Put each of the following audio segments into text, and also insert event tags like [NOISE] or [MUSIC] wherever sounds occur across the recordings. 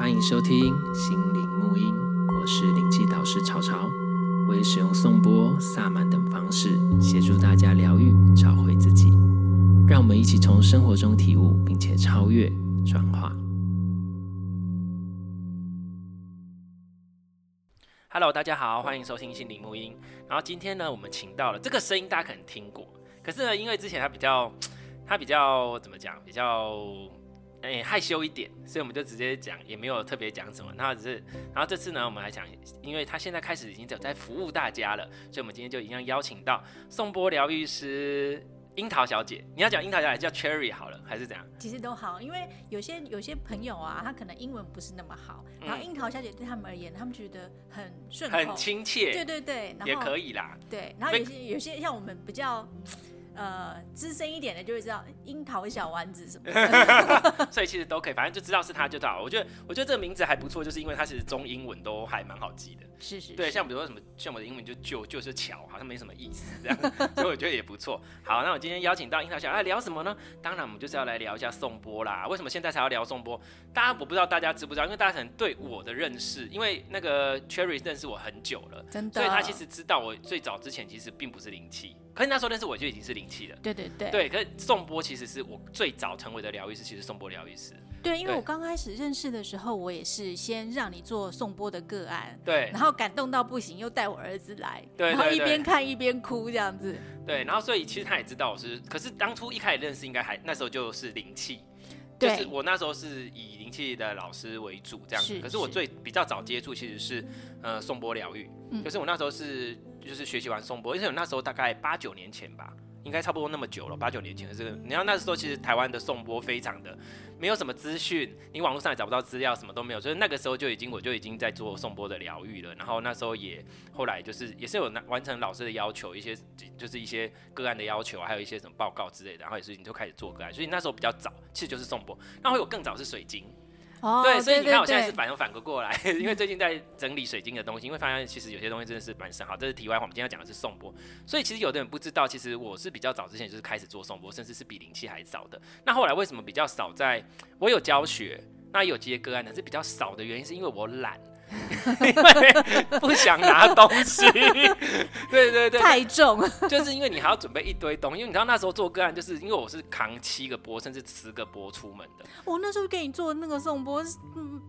欢迎收听心灵沐音，我是灵气导师潮潮，我会使用颂钵、萨满等方式协助大家疗愈、找回自己。让我们一起从生活中体悟，并且超越、转化。Hello，大家好，欢迎收听心灵沐音。然后今天呢，我们请到了这个声音，大家可能听过，可是呢，因为之前他比较，他比较怎么讲，比较。哎、欸，害羞一点，所以我们就直接讲，也没有特别讲什么。那只是，然后这次呢，我们来讲，因为他现在开始已经在服务大家了，所以我们今天就一样邀请到宋波疗愈师樱桃小姐。你要讲樱桃小姐叫 Cherry 好了，还是怎样？其实都好，因为有些有些朋友啊，他可能英文不是那么好，然后樱桃小姐对他们而言，他们觉得很顺口，很亲切。对对对，也可以啦。对，然后有些有些像我们比较。呃，资深一点的就会知道樱桃小丸子什么的，[LAUGHS] 所以其实都可以，反正就知道是他就好。我觉得，我觉得这个名字还不错，就是因为它其实中英文都还蛮好记的。是是，是，对，像比如说什么，像我的英文就就就是巧，好像没什么意思这样，所以我觉得也不错。好，那我今天邀请到樱桃小姐来聊什么呢？当然，我们就是要来聊一下颂钵啦。为什么现在才要聊颂钵？大家我不知道大家知不知道，因为大家可能对我的认识，因为那个 Cherry 认识我很久了，真的，所以他其实知道我最早之前其实并不是灵气。可是那时候认识我就已经是灵气了，对对对，对。可是颂钵其实是我最早成为的疗愈师，其实颂钵疗愈师。对，因为我刚开始认识的时候，我也是先让你做颂钵的个案，对，然后感动到不行，又带我儿子来，对，然后一边看一边哭这样子。对，然后所以其实他也知道我是，可是当初一开始认识应该还那时候就是灵气，对，就是我那时候是以灵气的老师为主这样子。可是我最比较早接触其实是呃颂钵疗愈，嗯，就是我那时候是就是学习完颂钵，因为我那时候大概八九年前吧。应该差不多那么久了，八九年前的这个，你要那时候其实台湾的颂钵非常的没有什么资讯，你网络上也找不到资料，什么都没有，所以那个时候就已经我就已经在做颂钵的疗愈了。然后那时候也后来就是也是有完成老师的要求，一些就是一些个案的要求，还有一些什么报告之类的，然后也是你就开始做个案，所以那时候比较早，其实就是颂钵。那会有更早是水晶。哦，对，所以你看我现在是反又反过过来，因为最近在整理水晶的东西，因为发现其实有些东西真的是蛮深。好，这是题外话，我们今天要讲的是颂钵。所以其实有的人不知道，其实我是比较早之前就是开始做颂钵，甚至是比灵气还早的。那后来为什么比较少在？在我有教学，那有接个案，但是比较少的原因是因为我懒。[LAUGHS] 因为不想拿东西，[LAUGHS] 对对对，太重，就是因为你还要准备一堆东西。因为你知道那时候做个案，就是因为我是扛七个波，甚至十个波出门的。我那时候给你做那个送波，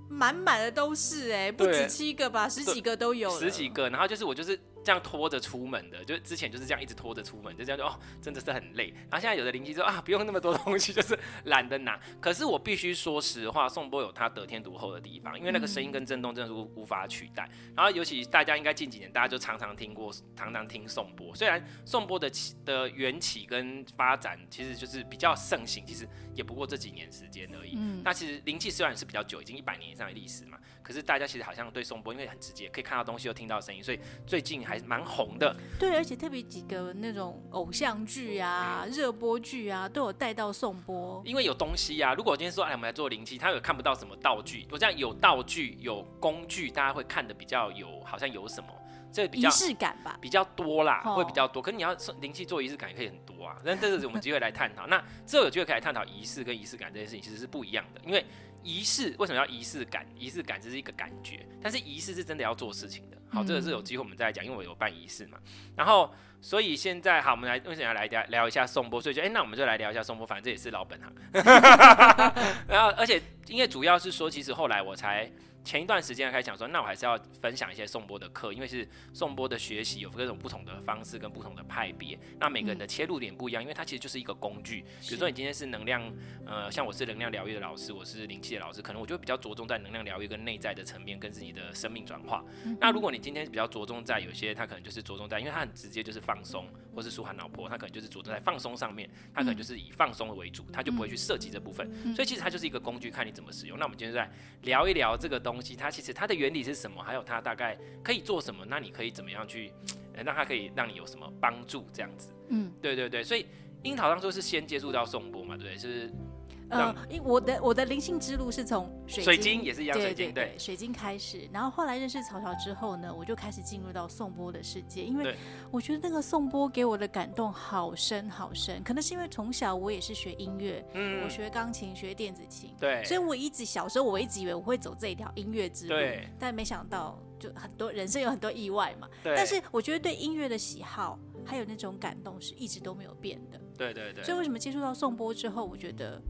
满满的都是哎，不止七个吧，十几个都有，十几个。然后就是我就是。这样拖着出门的，就之前就是这样一直拖着出门，就这样就哦，真的是很累。然后现在有的灵气说啊，不用那么多东西，就是懒得拿。可是我必须说实话，颂钵有它得天独厚的地方，因为那个声音跟震动真的是无无法取代。然后尤其大家应该近几年大家就常常听过，常常听颂钵。虽然颂钵的起的缘起跟发展其实就是比较盛行，其实也不过这几年时间而已。嗯，那其实灵气虽然是比较久，已经一百年以上的历史嘛，可是大家其实好像对颂钵因为很直接，可以看到东西又听到声音，所以最近。还蛮红的，对，而且特别几个那种偶像剧啊、热播剧啊，都有带到颂钵，因为有东西啊。如果我今天说，哎，我们来做灵气，他有看不到什么道具，我这样有道具、有工具，大家会看的比较有，好像有什么，这个比较仪式感吧，比较多啦，会比较多。可是你要灵气做仪式感也可以很多啊，那这是我们机会来探讨。那之后有机会可以来探讨仪式跟仪式感这件事情，其实是不一样的，因为。仪式为什么要仪式感？仪式感只是一个感觉，但是仪式是真的要做事情的。好，这个是有机会我们再来讲，因为我有办仪式嘛。然后，所以现在好，我们来为什么要来聊聊一下颂钵？所以就哎、欸，那我们就来聊一下颂钵，反正这也是老本行。[LAUGHS] 然后，而且因为主要是说，其实后来我才。前一段时间开始讲说，那我还是要分享一些颂钵的课，因为是颂钵的学习有各种不同的方式跟不同的派别，那每个人的切入点不一样，因为它其实就是一个工具。比如说你今天是能量，呃，像我是能量疗愈的老师，我是灵气的老师，可能我就会比较着重在能量疗愈跟内在的层面，跟自己的生命转化。那如果你今天比较着重在有些，他可能就是着重在，因为他很直接就是放松，或是舒缓脑波，他可能就是着重在放松上面，他可能就是以放松为主，他就不会去涉及这部分。所以其实它就是一个工具，看你怎么使用。那我们今天就来聊一聊这个东西，它其实它的原理是什么？还有它大概可以做什么？那你可以怎么样去，让它可以让你有什么帮助？这样子，嗯，对对对。所以樱桃当初是先接触到颂钵嘛，对不对？就是，呃，因我的我的灵性之路是从水晶，水晶也是一样，水晶对，对，对，水晶开始，然后后来认识曹乔之后呢，我就开始进入到颂钵的世界，因为我觉得那个颂钵给我的感动好深好深，可能是因为从小我也是学音乐，嗯，我学钢琴学电子琴，对，所以我一直小时候我一直以为我会走这一条音乐之路，对，但没想到就很多人生有很多意外嘛，对，但是我觉得对音乐的喜好还有那种感动是一直都没有变的，对对对，所以为什么接触到颂钵之后，我觉得。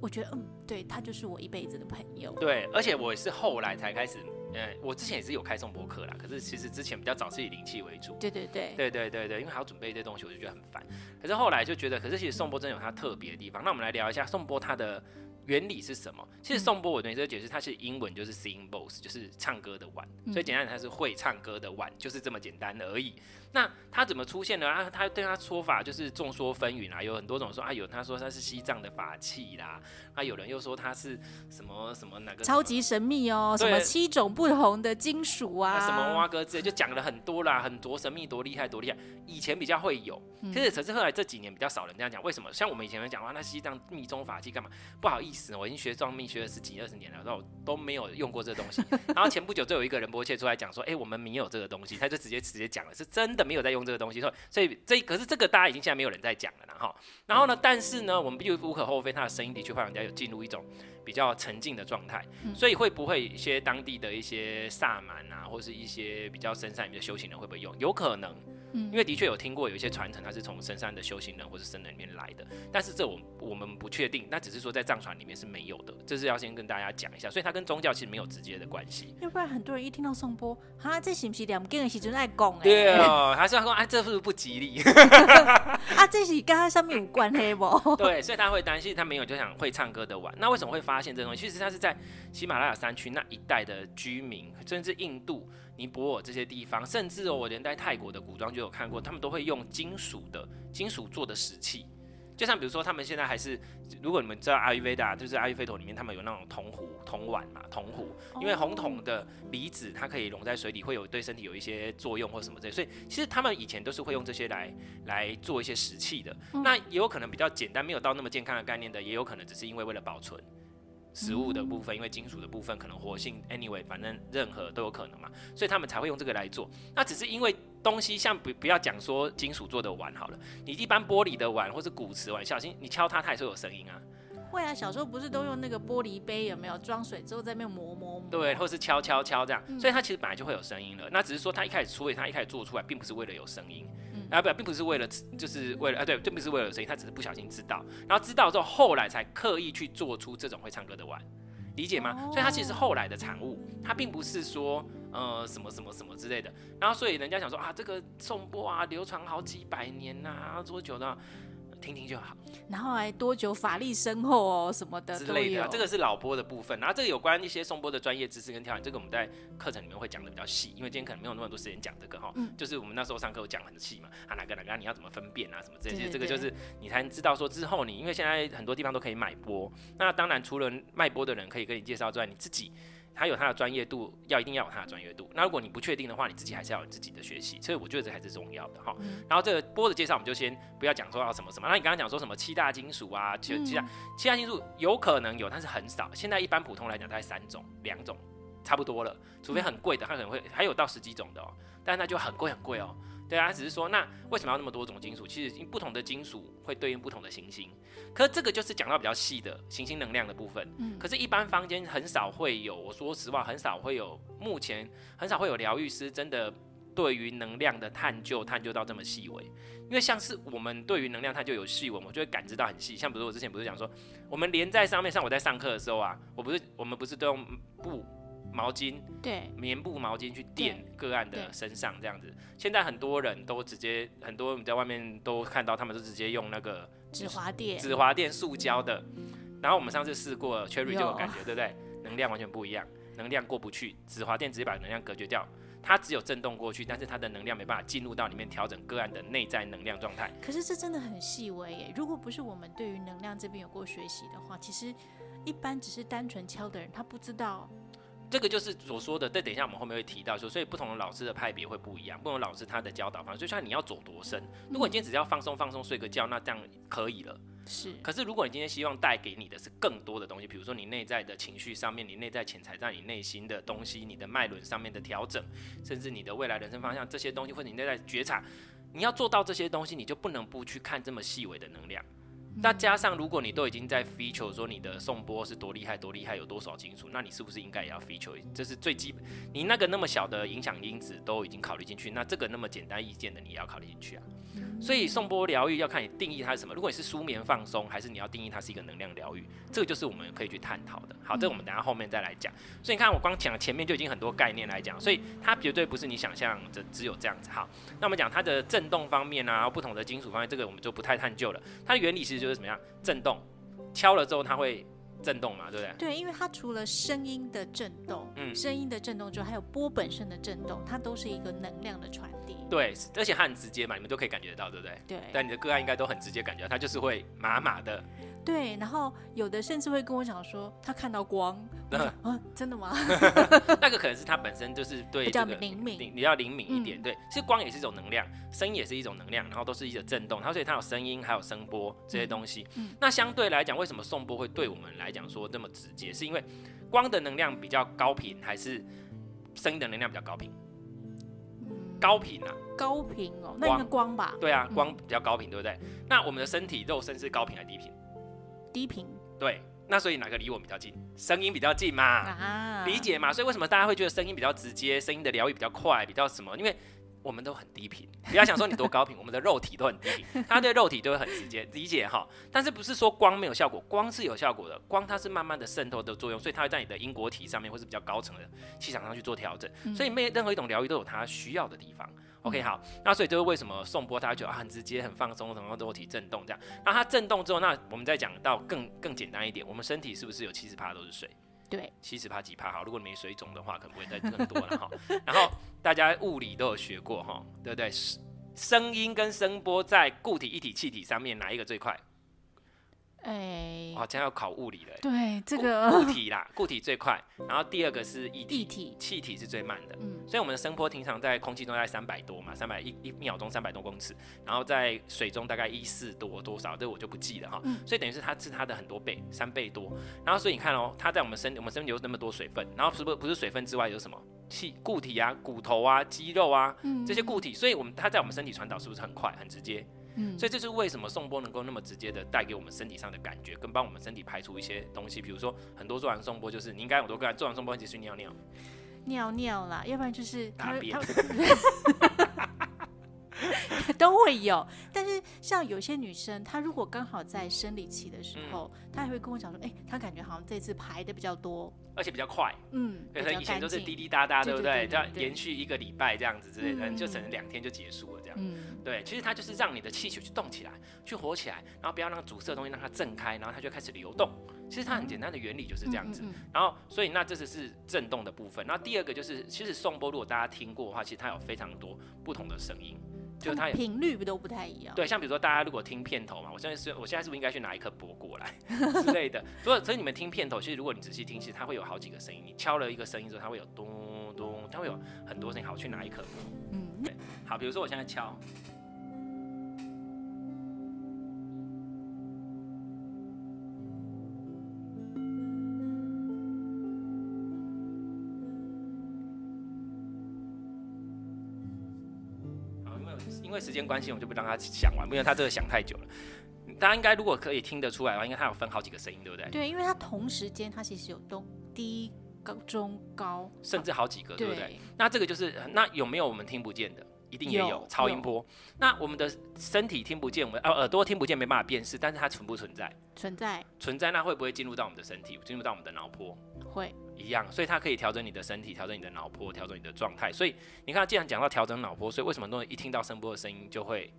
我觉得嗯，对，他就是我一辈子的朋友。对，而且我是后来才开始，呃，我之前也是有开颂钵课啦，可是其实之前比较早是以灵气为主。对对对，对对对对，因为还要准备一些东西，我就觉得很烦。可是后来就觉得，可是其实颂钵真有它特别的地方。那我们来聊一下颂钵它的原理是什么？其实颂钵我对你这个解释，它是英文就是 singing bowls，就是唱歌的碗，所以简单讲它是会唱歌的碗，就是这么简单而已。那他怎么出现的？啊，他对他说法就是众说纷纭啊，有很多种说啊，有他说他是西藏的法器啦，啊，有人又说他是什么什么哪个超级神秘哦，什么七种不同的金属啊，什么挖哥之类，就讲了很多啦，很多神秘，多厉害，多厉害。以前比较会有，可是可是后来这几年比较少人这样讲。为什么？像我们以前会讲话，那西藏密宗法器干嘛？不好意思，我已经学藏密学了十几二十年了，然后都没有用过这东西。然后前不久就有一个人波切出来讲说，哎、欸，我们没有这个东西，他就直接直接讲了，是真的没有在用这个东西。所以所以这可是这个大家已经现在没有人在讲了啦哈，然后呢，但是呢，我们必须无可厚非，他的声音的确会让人家有进入一种比较沉静的状态，所以会不会一些当地的一些萨满啊，或是一些比较深山里面的修行人会不会用？有可能。因为的确有听过有一些传承，它是从深山的修行人或是僧人里面来的，但是这我我们不确定，那只是说在藏传里面是没有的，这是要先跟大家讲一下，所以它跟宗教其实没有直接的关系。要不然很多人一听到颂钵，哈，这是不是两根的时阵爱讲？对哦，还是要说哎，这是不是不吉利？[LAUGHS] 啊，这是跟他上面有关系不？[LAUGHS] 对，所以他会担心他没有就想会唱歌的碗。那为什么会发现这东西？其实他是在喜马拉雅山区那一带的居民，甚至印度。尼泊尔这些地方，甚至哦，我连在泰国的古装就有看过，他们都会用金属的金属做的石器，就像比如说，他们现在还是，如果你们知道阿育吠达，就是阿育吠陀里面他们有那种铜壶、铜碗嘛，铜壶，因为红铜的离子它可以溶在水里，会有对身体有一些作用或什么之类，所以其实他们以前都是会用这些来来做一些石器的。那也有可能比较简单，没有到那么健康的概念的，也有可能只是因为为了保存。食物的部分，因为金属的部分可能活性，anyway，反正任何都有可能嘛，所以他们才会用这个来做。那只是因为东西像不不要讲说金属做的碗好了，你一般玻璃的碗或是古瓷碗，小心你敲它，它也是有声音啊。会啊，小时候不是都用那个玻璃杯，有没有装水之后在那边磨磨磨？对，或是敲敲敲这样，嗯、所以它其实本来就会有声音了。那只是说它一开始出，它一开始做出来，并不是为了有声音，嗯、啊不，并不是为了，就是为了啊对，并不是为了有声音，他只是不小心知道，然后知道之后，后来才刻意去做出这种会唱歌的碗，理解吗？所以它其实是后来的产物，它并不是说呃什么什么什么之类的。然后所以人家想说啊，这个颂钵啊，流传好几百年呐、多久呢？听听就好，然后还多久法力深厚哦什么的之类的，这个是老波的部分。然后这个有关一些颂钵的专业知识跟条件，这个我们在课程里面会讲的比较细，因为今天可能没有那么多时间讲这个哈。嗯、就是我们那时候上课有讲很细嘛，啊哪个哪个你要怎么分辨啊什么这些，这个就是你才能知道说之后你，因为现在很多地方都可以买钵，那当然除了卖钵的人可以跟你介绍之外，你自己。他有他的专业度，要一定要有他的专业度。那如果你不确定的话，你自己还是要有自己的学习。所以我觉得这还是重要的哈。嗯、然后这个波的介绍，我们就先不要讲说要什么什么。那你刚刚讲说什么七大金属啊？其实七大、嗯、七大金属有可能有，但是很少。现在一般普通来讲，大概三种、两种差不多了。除非很贵的，它可能会还有到十几种的哦。但是那就很贵很贵哦。对啊，只是说，那为什么要那么多种金属？其实因不同的金属会对应不同的行星。可是这个就是讲到比较细的行星能量的部分。嗯。可是，一般坊间很少会有，我说实话，很少会有，目前很少会有疗愈师真的对于能量的探究，探究到这么细微。因为像是我们对于能量探究有细微，我就会感知到很细。像比如我之前不是讲说，我们连在上面，像我在上课的时候啊，我不是我们不是都用布。毛巾，对，棉布毛巾去垫个案的身上，这样子。现在很多人都直接，很多我们在外面都看到，他们都直接用那个纸滑垫，纸滑垫塑胶的。然后我们上次试过，Cherry 就有感觉，对不对？能量完全不一样，能量过不去，纸滑垫直接把能量隔绝掉，它只有震动过去，但是它的能量没办法进入到里面调整个案的内在能量状态。可是这真的很细微耶，如果不是我们对于能量这边有过学习的话，其实一般只是单纯敲的人，他不知道。这个就是所说的，对，等一下我们后面会提到说，所以不同的老师的派别会不一样，不同老师他的教导方式，所以像你要走多深，如果你今天只要放松放松睡个觉，那这样可以了。是。可是如果你今天希望带给你的是更多的东西，比如说你内在的情绪上面，你内在潜藏在你内心的东西，你的脉轮上面的调整，甚至你的未来人生方向这些东西，或者你内在觉察，你要做到这些东西，你就不能不去看这么细微的能量。那加上，如果你都已经在 feature 说你的颂波是多厉害多厉害，有多少金属，那你是不是应该也要 feature？这是最基本。你那个那么小的影响因子都已经考虑进去，那这个那么简单意见的你也要考虑进去啊。所以颂波疗愈要看你定义它是什么。如果你是舒眠放松，还是你要定义它是一个能量疗愈，这个就是我们可以去探讨的。好，这个我们等下后面再来讲。所以你看，我光讲前面就已经很多概念来讲，所以它绝对不是你想象的只有这样子。好，那我们讲它的震动方面啊，不同的金属方面，这个我们就不太探究了。它的原理其实就是怎么样？震动，敲了之后它会。震动嘛，对不对？对，因为它除了声音的震动，嗯，声音的震动之外，还有波本身的震动，它都是一个能量的传递。对，而且它很直接嘛，你们都可以感觉得到，对不对？对。但你的个案应该都很直接感觉到，它就是会麻麻的。对，然后有的甚至会跟我讲说，他看到光。啊，啊，真的吗？[LAUGHS] 那个可能是他本身就是对、这个、比较灵敏，你要灵敏一点。嗯、对，其实光也是一种能量，声音也是一种能量，然后都是一种震动，然后所以它有声音，还有声波这些东西。嗯嗯、那相对来讲，为什么颂钵会对我们来讲说那么直接？是因为光的能量比较高频，还是声音的能量比较高频？嗯、高频啊，高频哦，那应该光吧？对啊，光比较高频，对不对？嗯、那我们的身体肉身是高频还是低频？低频。对。那所以哪个离我们比较近？声音比较近嘛，啊、理解嘛？所以为什么大家会觉得声音比较直接，声音的疗愈比较快，比较什么？因为我们都很低频，不要想说你多高频，我们的肉体都很低频，[LAUGHS] 它对肉体都会很直接，理解哈。但是不是说光没有效果？光是有效果的，光它是慢慢的渗透的作用，所以它会在你的因果体上面，或是比较高层的气场上去做调整。所以每任何一种疗愈都有它需要的地方。OK，好，那所以就是为什么颂钵大家觉得很直接、很放松，然后肉体震动这样。那它震动之后，那我们再讲到更更简单一点，我们身体是不是有七十趴都是水？对，七十趴几趴好。如果没水肿的话，可能不会再更多了哈。然 [LAUGHS] 后大家物理都有学过哈，对不对？声音跟声波在固体、一体、气体上面哪一个最快？哎，欸、哦，这样要考物理了。对，这个固 [LAUGHS] 体啦，固体最快，然后第二个是液体，体气体是最慢的。嗯，所以我们的声波平常在空气中在三百多嘛，三百一一秒钟三百多公尺，然后在水中大概一四多多少，这我就不记了哈。嗯，所以等于是它是它的很多倍，三倍多。然后所以你看哦，它在我们身体，我们身体有那么多水分，然后是不是不是水分之外有什么气固体啊，骨头啊，肌肉啊，嗯、这些固体，所以我们它在我们身体传导是不是很快很直接？嗯，所以这是为什么颂钵能够那么直接的带给我们身体上的感觉，跟帮我们身体排除一些东西。比如说，很多做完颂钵就是你应该有多个人做完颂钵，其实尿尿，尿尿啦，要不然就是大便。[LAUGHS] [LAUGHS] 都会有，但是像有些女生，她如果刚好在生理期的时候，嗯、她还会跟我讲说，哎、欸，她感觉好像这次排的比较多，而且比较快，嗯，可能以前都是滴滴答答，对不对？这样延续一个礼拜这样子之类的，嗯、就可能两天就结束了这样，嗯，对，其实它就是让你的气血去动起来，去活起来，然后不要让阻塞的东西让它震开，然后它就开始流动。其实它很简单的原理就是这样子，嗯嗯嗯、然后所以那这只是震动的部分，那第二个就是其实颂钵如果大家听过的话，其实它有非常多不同的声音。就它频率不都不太一样。对，像比如说大家如果听片头嘛，我现在是，我现在是不是应该去拿一颗钵过来 [LAUGHS] 之类的？所以所以你们听片头，其实如果你仔细听，其实它会有好几个声音。你敲了一个声音之后，它会有咚咚，它会有很多声音。好，去拿一颗钵。嗯，对。好，比如说我现在敲。时间关系，我们就不让他想完，因为他这个想太久了。大家应该如果可以听得出来的话，应该他有分好几个声音，对不对？对，因为他同时间他其实有都低高中高，甚至好几个，对不对？对，那这个就是那有没有我们听不见的？一定也有，有超音波。那我们的身体听不见，我们呃耳朵听不见，没办法辨识，但是它存不存在？存在。存在，那会不会进入到我们的身体，进入到我们的脑波？会。一样，所以它可以调整你的身体，调整你的脑波，调整你的状态。所以你看，既然讲到调整脑波，所以为什么很多人一听到声波的声音就会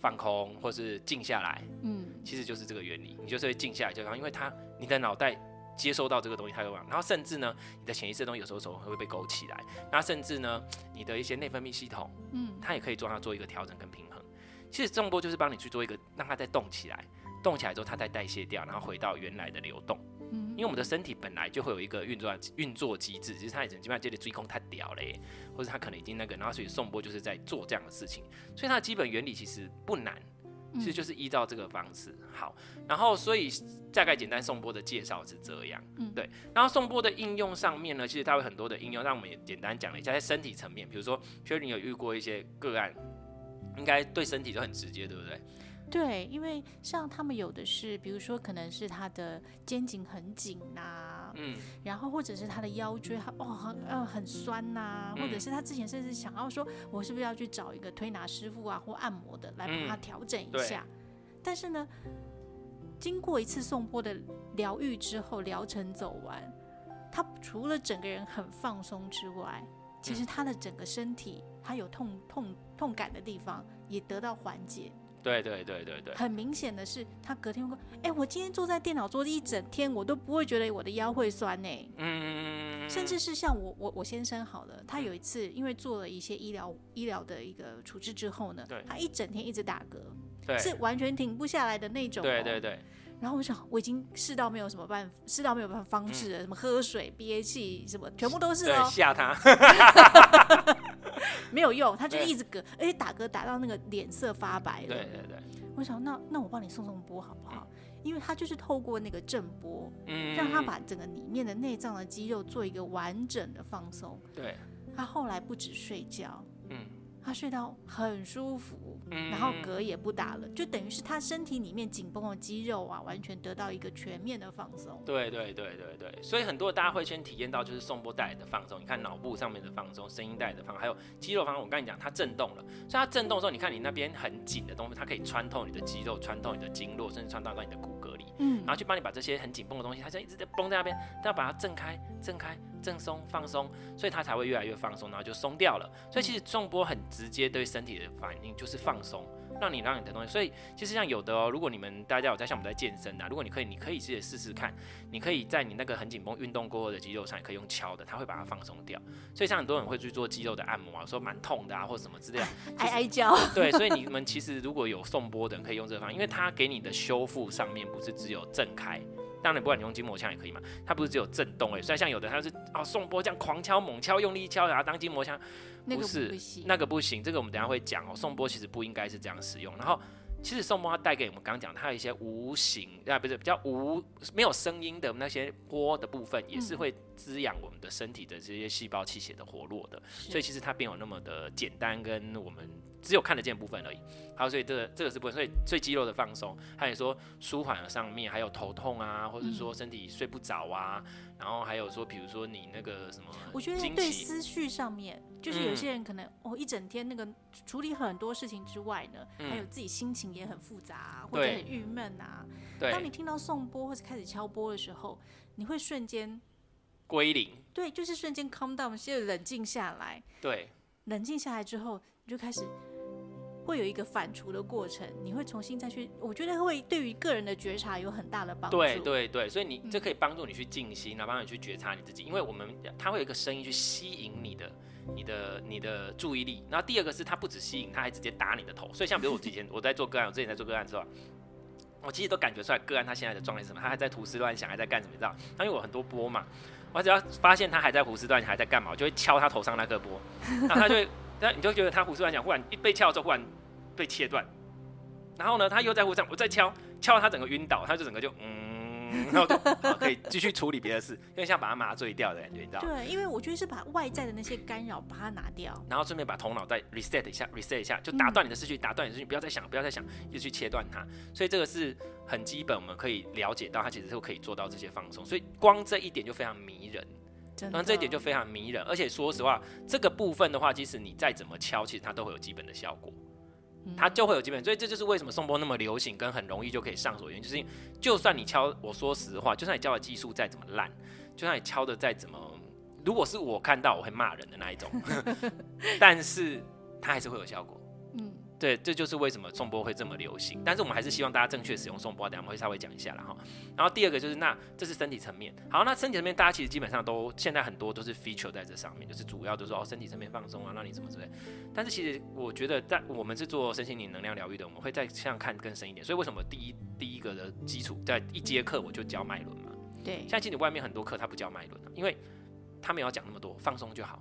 放空，或是静下来？嗯，其实就是这个原理，你就是会静下来，就因为它你的脑袋。接收到这个东西，它会往，然后甚至呢，你的潜意识的东西有时候时候会被勾起来，那甚至呢，你的一些内分泌系统，嗯，它也可以做它做一个调整跟平衡。其实颂钵就是帮你去做一个，让它再动起来，动起来之后它再代谢掉，然后回到原来的流动。嗯，因为我们的身体本来就会有一个运作运作机制，其实它已经基本上这里追空太屌了耶，或者它可能已经那个，然后所以颂钵就是在做这样的事情，所以它的基本原理其实不难。其实就是依照这个方式。好，然后所以大概简单颂钵的介绍是这样，嗯，对。然后颂钵的应用上面呢，其实它有很多的应用，让我们也简单讲了一下，在身体层面，比如说，薛林有遇过一些个案，应该对身体都很直接，对不对？对，因为像他们有的是，比如说可能是他的肩颈很紧呐、啊，嗯，然后或者是他的腰椎他哦很呃很酸呐、啊，或者是他之前甚至想要说，我是不是要去找一个推拿师傅啊或按摩的来帮他调整一下？嗯、但是呢，经过一次送波的疗愈之后，疗程走完，他除了整个人很放松之外，其实他的整个身体，他有痛痛痛感的地方也得到缓解。对对对对对，很明显的是，他隔天会说：“哎，我今天坐在电脑桌一整天，我都不会觉得我的腰会酸呢。”嗯，甚至是像我我我先生好了，他有一次因为做了一些医疗医疗的一个处置之后呢，对，他一整天一直打嗝，对，是完全停不下来的那种。对对对。然后我想，我已经试到没有什么办法，试到没有办法方式了，什么喝水、憋气，什么全部都是哦。吓他。[LAUGHS] 没有用，他就一直嗝，而且打嗝打到那个脸色发白了。对对对，我想那那我帮你送送波好不好？因为他就是透过那个震波，嗯，让他把整个里面的内脏的肌肉做一个完整的放松。对，他后来不止睡觉，嗯，他睡到很舒服。然后嗝也不打了，就等于是他身体里面紧绷的肌肉啊，完全得到一个全面的放松。对对对对对，所以很多大家会先体验到就是颂钵带来的放松。你看脑部上面的放松，声音带来的放松，还有肌肉放松。我跟你讲，它震动了，所以它震动的时候，你看你那边很紧的东西，它可以穿透你的肌肉，穿透你的经络，甚至穿透到你的骨然后去帮你把这些很紧绷的东西，它就一直在绷在那边，都要把它震开、震开、震松、放松，所以它才会越来越放松，然后就松掉了。所以其实重波很直接对身体的反应就是放松。让你让你的东西，所以其实像有的哦，如果你们大家有在像我们在健身啊，如果你可以，你可以自己试试看，你可以在你那个很紧绷运动过后的肌肉上，也可以用敲的，它会把它放松掉。所以像很多人会去做肌肉的按摩啊，说蛮痛的啊，或者什么之类的，[LAUGHS] 挨挨叫。[LAUGHS] 对，所以你们其实如果有送波的人，可以用这个方法，因为它给你的修复上面不是只有震开。当然，不管你用筋膜枪也可以嘛，它不是只有震动哎，所以像有的它是啊，颂波这样狂敲猛敲，用力敲，然后当筋膜枪，不是那个不行，这个我们等下会讲哦，颂波其实不应该是这样使用，然后。其实颂波它带给我们刚刚讲，它有一些无形啊，不是比较无没有声音的那些波的部分，也是会滋养我们的身体的这些细胞气血的活络的。所以其实它并没有那么的简单，跟我们只有看得见部分而已。好，所以这个这个是部分，所以所以肌肉的放松，还有说舒缓了上面，还有头痛啊，或者说身体睡不着啊。然后还有说，比如说你那个什么，我觉得对思绪上面，就是有些人可能、嗯、哦一整天那个处理很多事情之外呢，嗯、还有自己心情也很复杂、啊，或者很郁闷啊。对。当你听到颂钵或者开始敲钵的时候，你会瞬间归零。对，就是瞬间 calm down，先冷静下来。对。冷静下来之后，你就开始。会有一个反刍的过程，你会重新再去，我觉得会对于个人的觉察有很大的帮助。对对对，所以你这可以帮助你去静心，然后帮你去觉察你自己，因为我们它会有一个声音去吸引你的、你的、你的注意力。然后第二个是它不止吸引，它还直接打你的头。所以像比如我之前 [LAUGHS] 我在做个案，我之前在做个案的时候，我其实都感觉出来个案他现在的状态是什么，他还在胡思乱想，还在干什么？你知道？他因为我很多波嘛，我只要发现他还在胡思乱想，还在干嘛，我就会敲他头上那个波，然后他就会，那你就觉得他胡思乱想，忽然一被敲之后，忽然。被切断，然后呢，他又在护上，我再敲，敲到他整个晕倒，他就整个就嗯，然后就 [LAUGHS] 可以继续处理别的事，因为像把他麻醉掉的感觉，你知道？对，因为我觉得是把外在的那些干扰把它拿掉，然后顺便把头脑再 reset 一下，reset 一下，就打断你的思绪，打断你的思绪，不要再想，不要再想，就去切断它。所以这个是很基本，我们可以了解到，它其实是可以做到这些放松。所以光这一点就非常迷人，然后这一点就非常迷人。而且说实话，这个部分的话，即使你再怎么敲，其实它都会有基本的效果。它就会有基本，所以这就是为什么颂钵那么流行，跟很容易就可以上手的原因，就是因为就算你敲，我说实话，就算你教的技术再怎么烂，就算你敲的再怎么，如果是我看到我会骂人的那一种，[LAUGHS] 但是它还是会有效果。对，这就是为什么颂钵会这么流行。但是我们还是希望大家正确使用颂钵，等下我们会稍微讲一下了哈。然后第二个就是，那这是身体层面。好，那身体层面大家其实基本上都现在很多都是 feature 在这上面，就是主要都是说哦身体层面放松啊，让你怎么之类。但是其实我觉得在我们是做身心灵能量疗愈的，我们会再这样看更深一点。所以为什么第一第一个的基础在一节课我就教脉轮嘛？对。现在其实外面很多课他不教脉轮，因为他没有讲那么多，放松就好。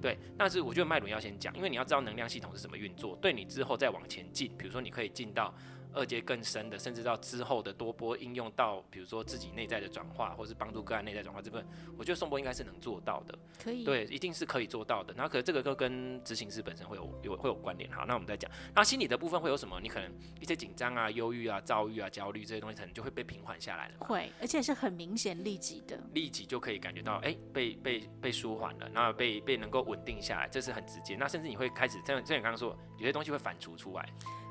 对，但是我觉得脉轮要先讲，因为你要知道能量系统是怎么运作，对你之后再往前进，比如说你可以进到二阶更深的，甚至到之后的多波应用到，比如说自己内在的转化，或是帮助个案内在转化这部分，我觉得颂波应该是能做到的。可以，对，一定是可以做到的。然后，可是这个都跟执行师本身会有有会有关联。好，那我们再讲，那心理的部分会有什么？你可能一些紧张啊、忧郁啊、躁郁啊、焦虑这些东西，可能就会被平缓下来了。会，而且是很明显、立即的，立即就可以感觉到，哎、欸，被被被舒缓了，然后被被能够稳定下来，这是很直接。那甚至你会开始，像像你刚刚说，有些东西会反刍出来。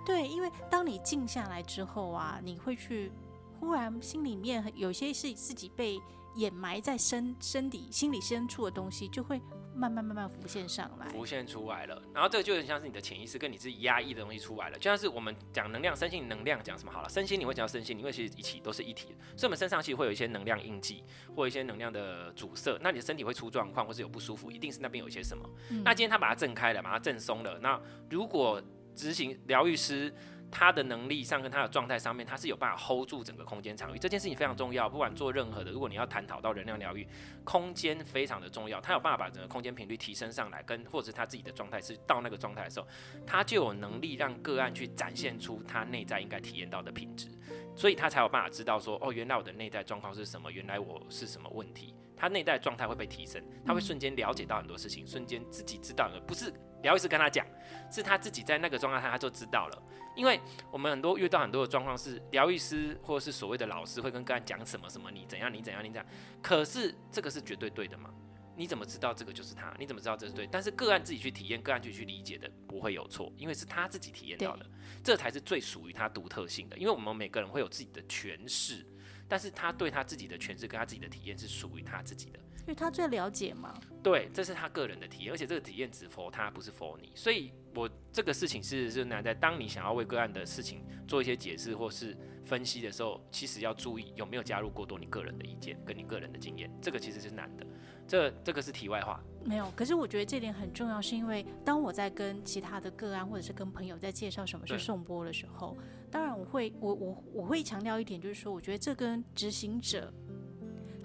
对，因为当你静下来之后啊，你会去忽然心里面有些是自己被掩埋在身身体心理深处的东西，就会慢慢慢慢浮现上来，浮现出来了。然后这个就很像是你的潜意识跟你自己压抑的东西出来了，就像是我们讲能量、身心能量讲什么好了，身心你会讲到身心，因为其实一起都是一体的，所以我们身上其实会有一些能量印记或一些能量的阻塞，那你的身体会出状况或是有不舒服，一定是那边有一些什么。嗯、那今天他把它震开了，把它震松了，那如果执行疗愈师，他的能力上跟他的状态上面，他是有办法 hold 住整个空间场域，这件事情非常重要。不管做任何的，如果你要探讨到能量疗愈，空间非常的重要。他有办法把整个空间频率提升上来，跟或者是他自己的状态是到那个状态的时候，他就有能力让个案去展现出他内在应该体验到的品质，所以他才有办法知道说，哦，原来我的内在状况是什么，原来我是什么问题。他内在状态会被提升，他会瞬间了解到很多事情，瞬间自己知道的，不是疗愈师跟他讲，是他自己在那个状态下他就知道了。因为我们很多遇到很多的状况是疗愈师或者是所谓的老师会跟个案讲什么什么，你怎样你怎样你怎样，可是这个是绝对对的吗？你怎么知道这个就是他？你怎么知道这是对？但是个案自己去体验，个案自己去理解的不会有错，因为是他自己体验到的，这才是最属于他独特性的。因为我们每个人会有自己的诠释。但是他对他自己的诠释跟他自己的体验是属于他自己的，因为他最了解嘛。对，这是他个人的体验，而且这个体验只 for 他，不是 for 你。所以，我这个事情是是难在，当你想要为个案的事情做一些解释或是分析的时候，其实要注意有没有加入过多你个人的意见跟你个人的经验，这个其实是难的。这这个是题外话。没有，可是我觉得这点很重要，是因为当我在跟其他的个案或者是跟朋友在介绍什么是颂钵的时候。当然，我会我我我会强调一点，就是说，我觉得这跟执行者，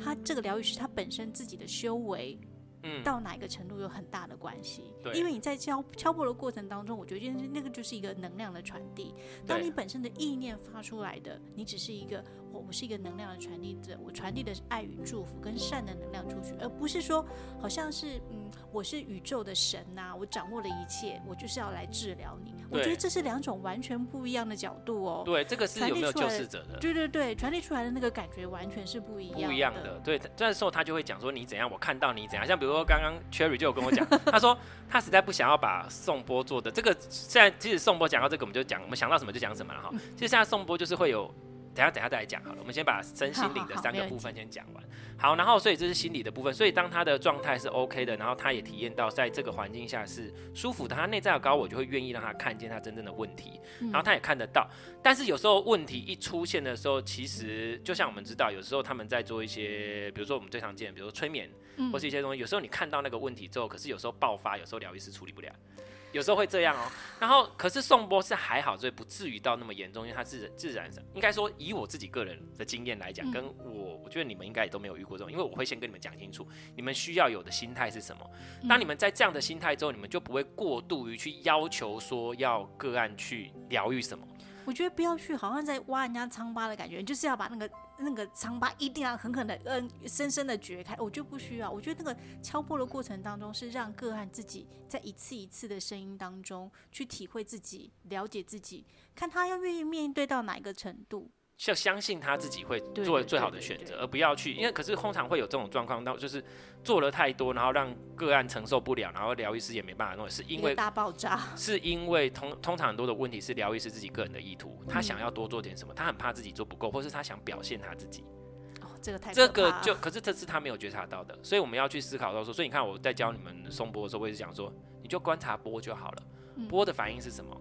他这个疗愈师他本身自己的修为，嗯，到哪一个程度有很大的关系。对，因为你在敲敲破的过程当中，我觉得那个就是一个能量的传递。当你本身的意念发出来的，你只是一个。我我是一个能量的传递者，我传递的是爱与祝福跟善的能量出去，而不是说好像是嗯，我是宇宙的神呐、啊，我掌握了一切，我就是要来治疗你。我觉得这是两种完全不一样的角度哦。对，这个是有没有救世者的？对对对，传递出来的那个感觉完全是不一样。不一样的，对。这时候他就会讲说你怎样，我看到你怎样。像比如说刚刚 Cherry 就有跟我讲，他说他实在不想要把宋波做的这个，现在其实宋波讲到这个，我们就讲，我们想到什么就讲什么了哈。其实现在颂钵就是会有。等下，等下再来讲好了。我们先把身心灵的三个部分先讲完。好，好，然后所以这是心理的部分。所以当他的状态是 OK 的，然后他也体验到在这个环境下是舒服的，他内在的高我就会愿意让他看见他真正的问题，然后他也看得到。但是有时候问题一出现的时候，其实就像我们知道，有时候他们在做一些，比如说我们最常见，比如说催眠或是一些东西。有时候你看到那个问题之后，可是有时候爆发，有时候疗愈师处理不了。有时候会这样哦，然后可是宋波是还好，所以不至于到那么严重，因为它自然自然应该说以我自己个人的经验来讲，跟我我觉得你们应该也都没有遇过这种，因为我会先跟你们讲清楚，你们需要有的心态是什么。当你们在这样的心态之后，你们就不会过度于去要求说要个案去疗愈什么。我觉得不要去，好像在挖人家疮疤的感觉，就是要把那个那个伤疤一定要狠狠的、嗯，深深的掘开。我就不需要，我觉得那个敲破的过程当中，是让个案自己在一次一次的声音当中去体会自己、了解自己，看他要愿意面对到哪一个程度。要相信他自己会做最好的选择，而不要去，因为可是通常会有这种状况，到就是做了太多，然后让个案承受不了，然后疗愈师也没办法弄，是因为大爆炸，[LAUGHS] 是因为通通常很多的问题是疗愈师自己个人的意图，他想要多做点什么，他很怕自己做不够，或是他想表现他自己。哦，这个太这个就可是这是他没有觉察到的，所以我们要去思考到说，所以你看我在教你们颂钵的时候，我也是讲说，你就观察波就好了，波的反应是什么，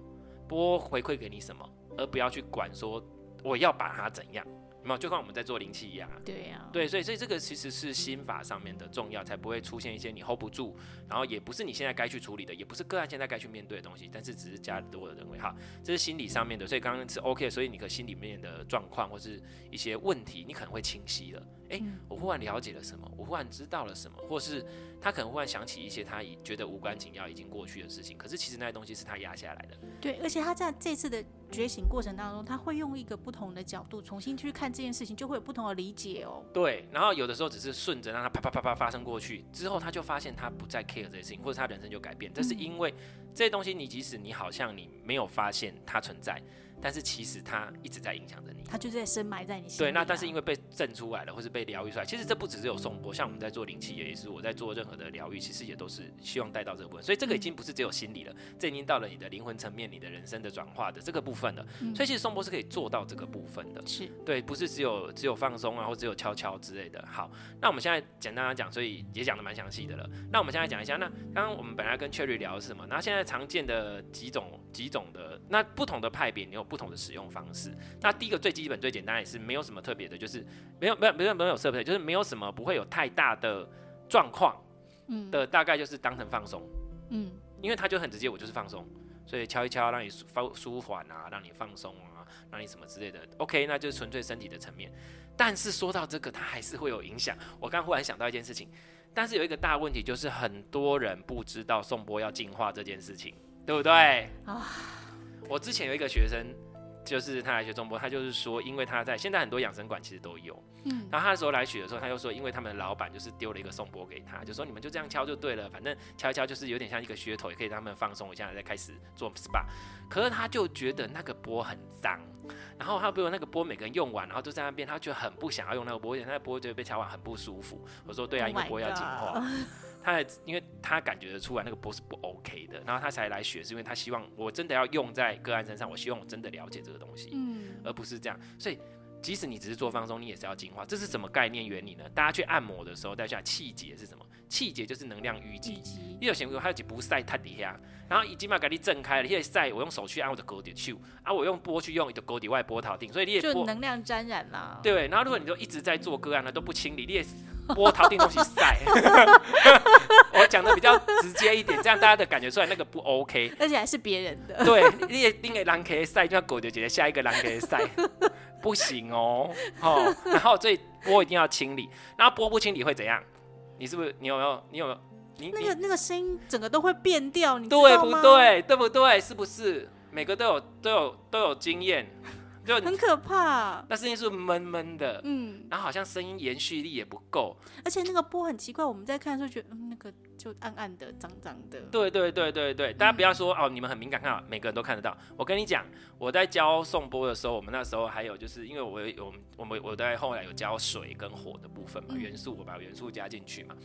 波回馈给你什么，而不要去管说我要把它怎样。没有，就像我们在做灵气一样。对呀、啊。对，所以所以这个其实是心法上面的重要，才不会出现一些你 hold 不住，然后也不是你现在该去处理的，也不是个案现在该去面对的东西，但是只是加多的人为哈，这是心理上面的。所以刚刚是 OK，所以你的心里面的状况或是一些问题，你可能会清晰了。哎、欸，我忽然了解了什么，我忽然知道了什么，或是他可能忽然想起一些他已觉得无关紧要、已经过去的事情，可是其实那些东西是他压下来的。对，而且他在这次的觉醒过程当中，他会用一个不同的角度重新去看这件事情，就会有不同的理解哦。对，然后有的时候只是顺着让他啪啪啪啪发生过去，之后他就发现他不再 care 这些事情，或者他人生就改变。这是因为这些东西，你即使你好像你没有发现它存在。但是其实它一直在影响着你，它就在深埋在你心里。对，那但是因为被震出来了，或是被疗愈出来，其实这不只是有颂钵，像我们在做灵气也是，我在做任何的疗愈，其实也都是希望带到这个部分。所以这个已经不是只有心理了，这已经到了你的灵魂层面，你的人生的转化的这个部分了。所以其实颂钵是可以做到这个部分的，是对，不是只有只有放松啊，或只有敲敲之类的。好，那我们现在简单来讲，所以也讲得蛮详细的了。那我们现在讲一下，那刚刚我们本来跟 Cherry 聊的是什么？那现在常见的几种几种的，那不同的派别，你有不同的使用方式。那第一个最基本、最简单也是没有什么特别的，就是没有、没有、没有、没有设备，就是没有什么不会有太大的状况，嗯的，大概就是当成放松，嗯，因为它就很直接，我就是放松，所以敲一敲让你放舒缓啊，让你放松啊，让你什么之类的，OK，那就是纯粹身体的层面。但是说到这个，它还是会有影响。我刚忽然想到一件事情，但是有一个大问题，就是很多人不知道颂钵要进化这件事情，对不对？啊，我之前有一个学生。就是他来学中波，他就是说，因为他在现在很多养生馆其实都有，嗯，然后他的时候来学的时候，他就说，因为他们的老板就是丢了一个送波给他，就说你们就这样敲就对了，反正敲一敲就是有点像一个噱头，也可以让他们放松一下，再开始做 SPA。可是他就觉得那个波很脏，然后他比如那个波每个人用完，然后就在那边，他就很不想要用那个波，而且那个钵就被敲完很不舒服。我说对啊，因为波要净化。[LAUGHS] 他还因为他感觉得出来那个波是不 OK 的，然后他才来学，是因为他希望我真的要用在个案身上，我希望我真的了解这个东西，嗯，而不是这样。所以即使你只是做放松，你也是要净化。这是什么概念原理呢？大家去按摩的时候，大家气节是什么？气结就是能量淤积。你有想过，它就不晒它底下，然后已经把给你震开了，你晒我用手去按我的勾点去，啊，我用波去用你的勾底外波头顶，所以你也就能量沾染了。对，然后如果你就一直在做个案呢，都不清理，你也。波头顶东西晒，[LAUGHS] [LAUGHS] 我讲的比较直接一点，这样大家的感觉出来那个不 OK，而且还是别人的。对，你也盯个狼可以晒，就像狗就觉得下一个狼可以晒，不行哦。哦，然后所以波一定要清理，然后波不清理会怎样？你是不是你有没有？你有没有？你那个那个声音整个都会变掉，你对不对？对不对？是不是？每个都有都有都有经验。就很可怕，那声音是闷闷的，嗯，然后好像声音延续力也不够，而且那个波很奇怪，我们在看的时候觉得，嗯，那个就暗暗的、脏脏的。对对对对对，大家不要说、嗯、哦，你们很敏感，看到每个人都看得到。我跟你讲，我在教送波的时候，我们那时候还有就是，因为我有我们我们我在后来有教水跟火的部分嘛，元素我把元素加进去嘛，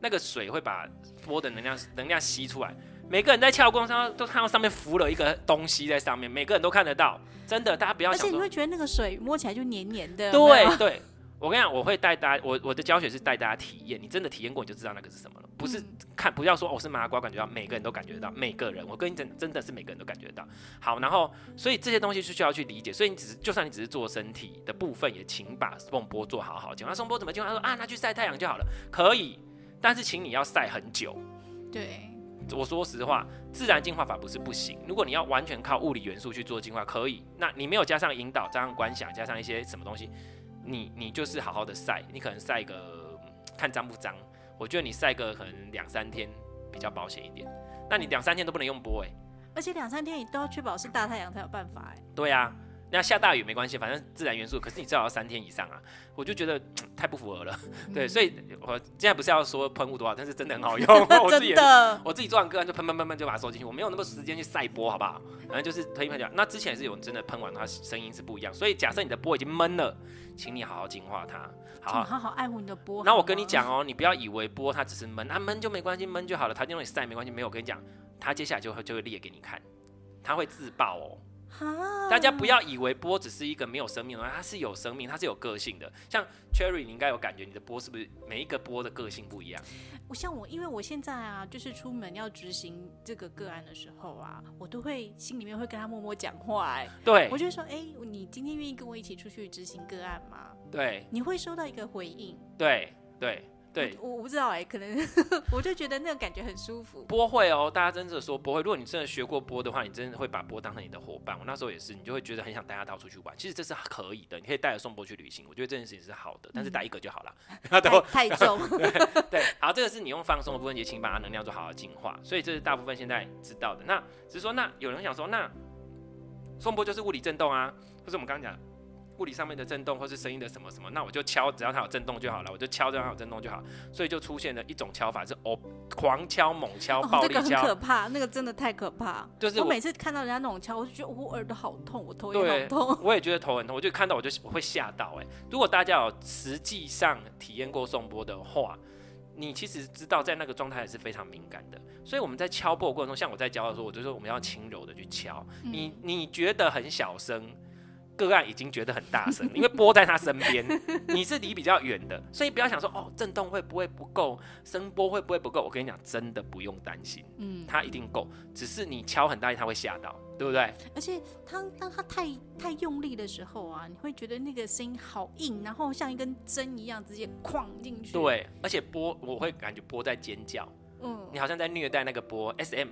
那个水会把波的能量能量吸出来。每个人在跳光上都看到上面浮了一个东西在上面，每个人都看得到，真的，大家不要想。而且你会觉得那个水摸起来就黏黏的。对对，我跟你讲，我会带大家，我我的教学是带大家体验，你真的体验过你就知道那个是什么了，不是看不要说哦是麻瓜感觉到，每个人都感觉得到，每个人，我跟你讲真的是每个人都感觉得到。好，然后所以这些东西是需要去理解，所以你只是就算你只是做身体的部分，也请把颂钵做好好。讲完颂钵怎么讲？他说啊，拿去晒太阳就好了，可以，但是请你要晒很久。对。我说实话，自然净化法不是不行。如果你要完全靠物理元素去做净化，可以。那你没有加上引导，加上观想，加上一些什么东西，你你就是好好的晒。你可能晒个看脏不脏？我觉得你晒个可能两三天比较保险一点。那你两三天都不能用钵哎，而且两三天你都要确保是大太阳才有办法哎。对呀、啊。那下大雨没关系，反正自然元素。可是你至少要三天以上啊，我就觉得太不符合了。对，所以我现在不是要说喷雾多少，但是真的很好用。[LAUGHS] 我自己的，我自己做完个案就喷喷喷喷就把它收进去，我没有那么时间去晒波，好不好？反正就是喷一喷掉。那之前是有人真的喷完，它声音是不一样。所以假设你的波已经闷了，请你好好净化它，好好爱护你的波。那我跟你讲哦，你不要以为波它只是闷，它闷就没关系，闷就好了。它用你晒没关系，没有。我跟你讲，它接下来就会就会裂给你看，它会自爆哦。大家不要以为波只是一个没有生命的，它是有生命，它是有个性的。像 Cherry，你应该有感觉，你的波是不是每一个波的个性不一样？我像我，因为我现在啊，就是出门要执行这个个案的时候啊，我都会心里面会跟他默默讲话。哎，对，我就说，哎、欸，你今天愿意跟我一起出去执行个案吗？对，你会收到一个回应。对对。对，我我不知道哎、欸，可能 [LAUGHS] 我就觉得那个感觉很舒服。波会哦，大家真的说波会。如果你真的学过波的话，你真的会把波当成你的伙伴。我那时候也是，你就会觉得很想带他到处去玩。其实这是可以的，你可以带着颂波去旅行。我觉得这件事情是好的，但是带一个就好了。[LAUGHS] 太太重。[LAUGHS] 对对，好，这个是你用放松的部分，也请把它能量做好好净化。所以这是大部分现在知道的。那只是说，那有人想说，那颂波就是物理震动啊，或是我们刚刚讲物理上面的震动，或是声音的什么什么，那我就敲，只要它有震动就好了，我就敲，只要它有震动就好。所以就出现了一种敲法是哦，狂敲猛敲，暴力敲，可怕，那个真的太可怕。就是我，我每次看到人家那种敲，我就觉得我耳朵好痛，我头也好痛。我也觉得头很痛，我就看到我就我会吓到哎。如果大家有实际上体验过颂钵的话，你其实知道在那个状态也是非常敏感的。所以我们在敲钵过程中，像我在教的时候，我就说我们要轻柔的去敲。你你觉得很小声？个案已经觉得很大声，因为波在他身边，[LAUGHS] 你是离比较远的，所以不要想说哦，震动会不会不够，声波会不会不够？我跟你讲，真的不用担心，嗯，它一定够，只是你敲很大力，他会吓到，对不对？而且当当他太太用力的时候啊，你会觉得那个声音好硬，然后像一根针一样直接框进去。对，而且波我会感觉波在尖叫。嗯，你好像在虐待那个波，SM，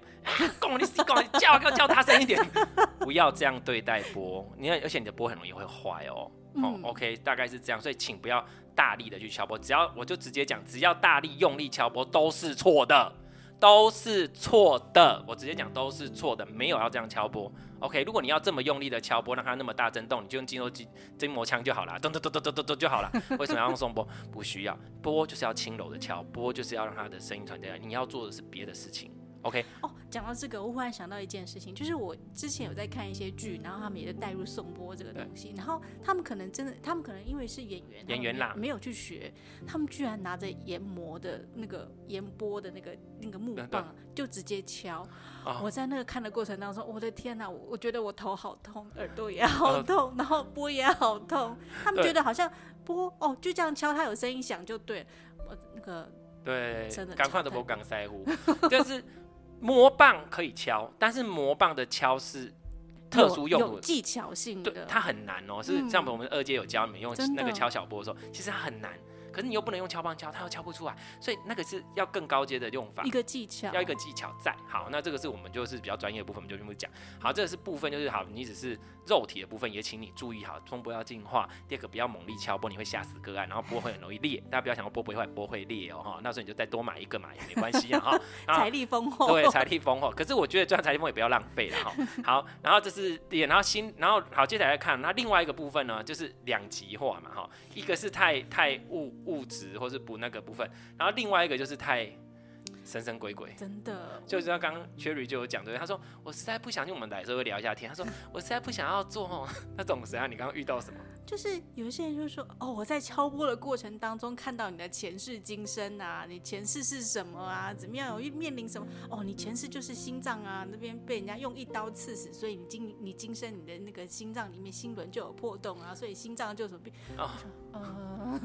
拱你死拱你叫，给我叫大声一点，[LAUGHS] 不要这样对待波，你看，而且你的波很容易会坏哦。哦，OK，大概是这样，所以请不要大力的去敲波，只要我就直接讲，只要大力用力敲波都是错的。都是错的，我直接讲都是错的，没有要这样敲拨。OK，如果你要这么用力的敲拨，让它那么大震动，你就用筋膜筋筋膜枪就好了，咚咚咚咚咚咚咚就好了。[LAUGHS] 为什么要用颂钵？不需要，钵就是要轻柔的敲，钵就是要让它的声音传进来。你要做的是别的事情。OK，哦，讲到这个，我忽然想到一件事情，就是我之前有在看一些剧，然后他们也在带入颂钵这个东西，然后他们可能真的，他们可能因为是演员，演员啦，没有去学，他们居然拿着研磨的那个研钵的那个那个木棒，就直接敲。哦、我在那个看的过程当中，我的天哪，我觉得我头好痛，耳朵也好痛，[LAUGHS] 然后波也好痛。[LAUGHS] 他们觉得好像波哦，就这样敲，它有声音响就对。我那个对，真的，赶快的钵刚塞乎，[LAUGHS] 就是。魔棒可以敲，但是魔棒的敲是特殊用途技巧性的，对，它很难哦、喔。是像我们二阶有教你们用那个敲小波的时候，其实它很难。可是你又不能用敲棒敲，它又敲不出来，所以那个是要更高阶的用法，一个技巧，要一个技巧在。好，那这个是我们就是比较专业的部分，我们就这么讲。好，这个是部分就是好，你只是肉体的部分，也请你注意好，颂钵要进化。第二个不要猛力敲波，你会吓死个案，然后波会很容易裂。大家不要想说波不会坏，波会裂哦哈。那时候你就再多买一个嘛也没关系啊哈。财力丰厚，对，财力丰厚。可是我觉得赚财力丰厚也不要浪费了哈。好，然后这是点，然后新，然后好，接下来看那另外一个部分呢，就是两极化嘛哈。一个是太太物物质或是。补那个部分，然后另外一个就是太神神鬼鬼，真的，就像刚刚 Cherry 就有讲对，他说我实在不想，我们来的时候会聊一下天，他说我实在不想要做 [LAUGHS] 那种谁啊？你刚刚遇到什么？就是有一些人就说哦，我在敲波的过程当中看到你的前世今生啊，你前世是什么啊？怎么样？有面临什么？哦，你前世就是心脏啊，那边被人家用一刀刺死，所以你今你今生你的那个心脏里面心轮就有破洞啊，所以心脏就有什么病？哦，[LAUGHS] 呃，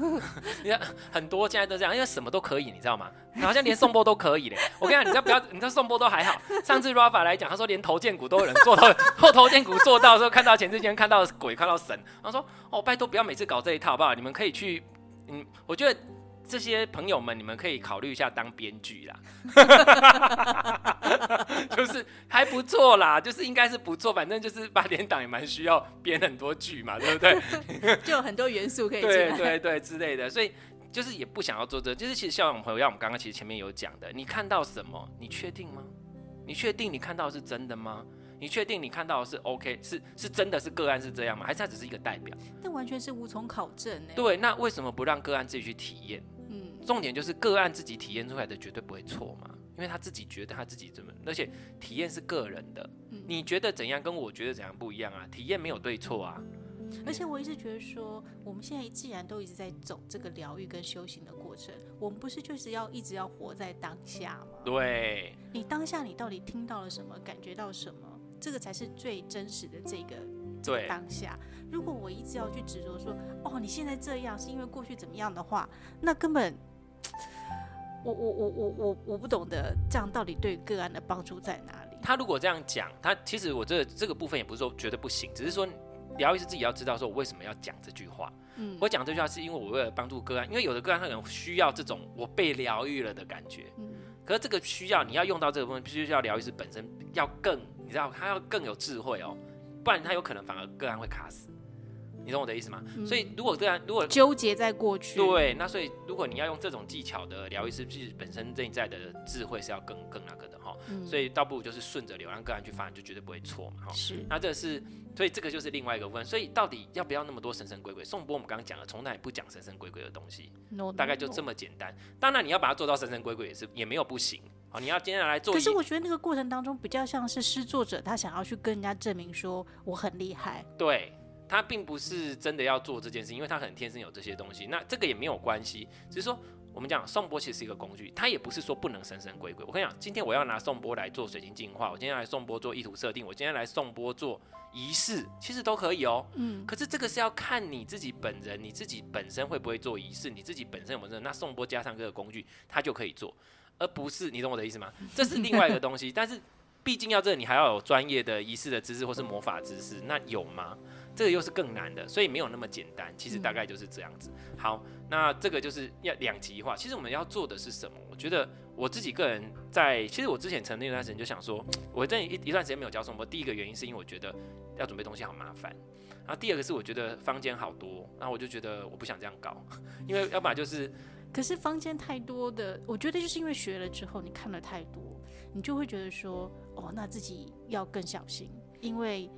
你看很多现在都这样，因为什么都可以，你知道吗？好像连送波都可以嘞。我跟你讲，你知道不要，你知道颂钵都还好。上次 Rafa 来讲，他说连头荐骨都有人做到，[LAUGHS] 后头荐骨做到的时候，看到前世今生看到鬼，看到神，他说。哦，拜托不要每次搞这一套，好不好？你们可以去，嗯，我觉得这些朋友们，你们可以考虑一下当编剧啦，[LAUGHS] 就是还不错啦，就是应该是不错，反正就是八点档也蛮需要编很多剧嘛，对不对？[LAUGHS] 就有很多元素可以对对对之类的，所以就是也不想要做这个，就是其实校长朋友，像我们刚刚其实前面有讲的，你看到什么？你确定吗？你确定你看到是真的吗？你确定你看到的是 OK 是是真的是个案是这样吗？还是它只是一个代表？那完全是无从考证呢。对，那为什么不让个案自己去体验？嗯，重点就是个案自己体验出来的绝对不会错嘛，因为他自己觉得他自己怎么，而且体验是个人的，嗯、你觉得怎样跟我觉得怎样不一样啊？体验没有对错啊。而且我一直觉得说，我们现在既然都一直在走这个疗愈跟修行的过程，我们不是就是要一直要活在当下吗？对，你当下你到底听到了什么，感觉到什么？这个才是最真实的这个，这个当下。如果我一直要去执着说，哦，你现在这样是因为过去怎么样的话，那根本，我我我我我我不懂得这样到底对个案的帮助在哪里。他如果这样讲，他其实我这个、这个部分也不是说觉得不行，只是说疗愈师自己要知道说我为什么要讲这句话。嗯，我讲这句话是因为我为了帮助个案，因为有的个案他可能需要这种我被疗愈了的感觉。嗯，可是这个需要你要用到这个部分，必须要疗愈师本身要更。你知道他要更有智慧哦，不然他有可能反而个案会卡死。你懂我的意思吗？嗯、所以如果这样，如果纠结在过去，对，那所以如果你要用这种技巧的疗愈师，其实本身内在的智慧是要更更那个的哈。嗯、所以倒不如就是顺着流，让个案去发展，就绝对不会错嘛。哈，是。那这是，所以这个就是另外一个部分。所以到底要不要那么多神神鬼鬼？宋波我们刚刚讲了，从来也不讲神神鬼鬼的东西，no, 大概就这么简单。当然你要把它做到神神鬼鬼也是也没有不行。好，你要接下来做。可是我觉得那个过程当中比较像是施作者，他想要去跟人家证明说我很厉害。对。他并不是真的要做这件事，因为他可能天生有这些东西。那这个也没有关系，只是说我们讲颂钵其实是一个工具，它也不是说不能神神鬼鬼。我跟你讲，今天我要拿颂钵来做水晶净化，我今天来颂钵做意图设定，我今天来颂钵做仪式，其实都可以哦。嗯。可是这个是要看你自己本人，你自己本身会不会做仪式，你自己本身有没有？那颂钵加上这个工具，它就可以做，而不是你懂我的意思吗？这是另外一个东西。[LAUGHS] 但是毕竟要这，你还要有专业的仪式的知识或是魔法知识，那有吗？这个又是更难的，所以没有那么简单。其实大概就是这样子。好，那这个就是要两极化。其实我们要做的是什么？我觉得我自己个人在，其实我之前曾经有段时间就想说，[TSK] 我这一一段时间没有教颂钵。第一个原因是因为我觉得要准备东西好麻烦，然后第二个是我觉得房间好多，然后我就觉得我不想这样搞，因为要不然就是，可是坊间太多的，我觉得就是因为学了之后你看了太多，你就会觉得说，哦，那自己要更小心，因为。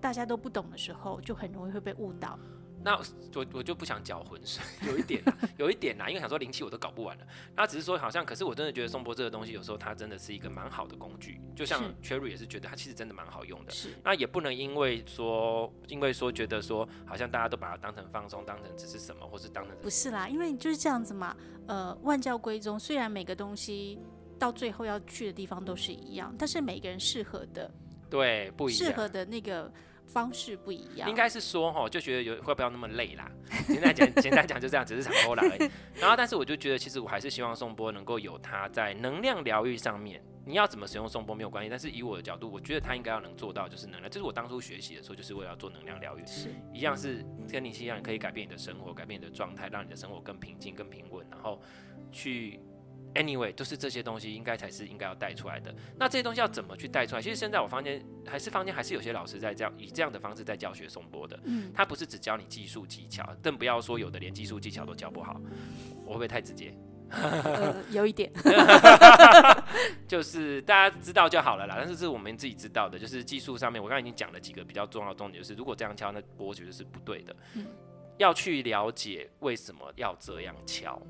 大家都不懂的时候，就很容易会被误导。那我我就不想搅浑水，[LAUGHS] 有一点啦，有一点啦，因为想说灵气我都搞不完了。那只是说好像，可是我真的觉得颂钵这个东西，有时候它真的是一个蛮好的工具。就像 Cherry 也是觉得它其实真的蛮好用的。是。那也不能因为说，因为说觉得说，好像大家都把它当成放松，当成只是什么，或是当成不是啦，因为就是这样子嘛。呃，万教归宗，虽然每个东西到最后要去的地方都是一样，但是每个人适合的对不一样，适合的那个。方式不一样，应该是说哈，就觉得有会不要那么累啦。[LAUGHS] 简单讲，简单讲就这样，只是想偷懒而已。[LAUGHS] 然后，但是我就觉得，其实我还是希望颂波能够有他在能量疗愈上面，你要怎么使用颂波没有关系。但是以我的角度，我觉得他应该要能做到就是能量。这是我当初学习的时候，就是为了要做能量疗愈，是一样是跟你一样，可以改变你的生活，改变你的状态，让你的生活更平静、更平稳，然后去。Anyway，都是这些东西应该才是应该要带出来的。那这些东西要怎么去带出来？其实现在我房间还是房间，还是有些老师在这样以这样的方式在教学颂钵的。嗯，他不是只教你技术技巧，更不要说有的连技术技巧都教不好。我会不会太直接？呃，有一点。[LAUGHS] 就是大家知道就好了啦。但是是我们自己知道的，就是技术上面，我刚才已经讲了几个比较重要的重点，就是如果这样敲，那钵绝对是不对的。嗯，要去了解为什么要这样敲。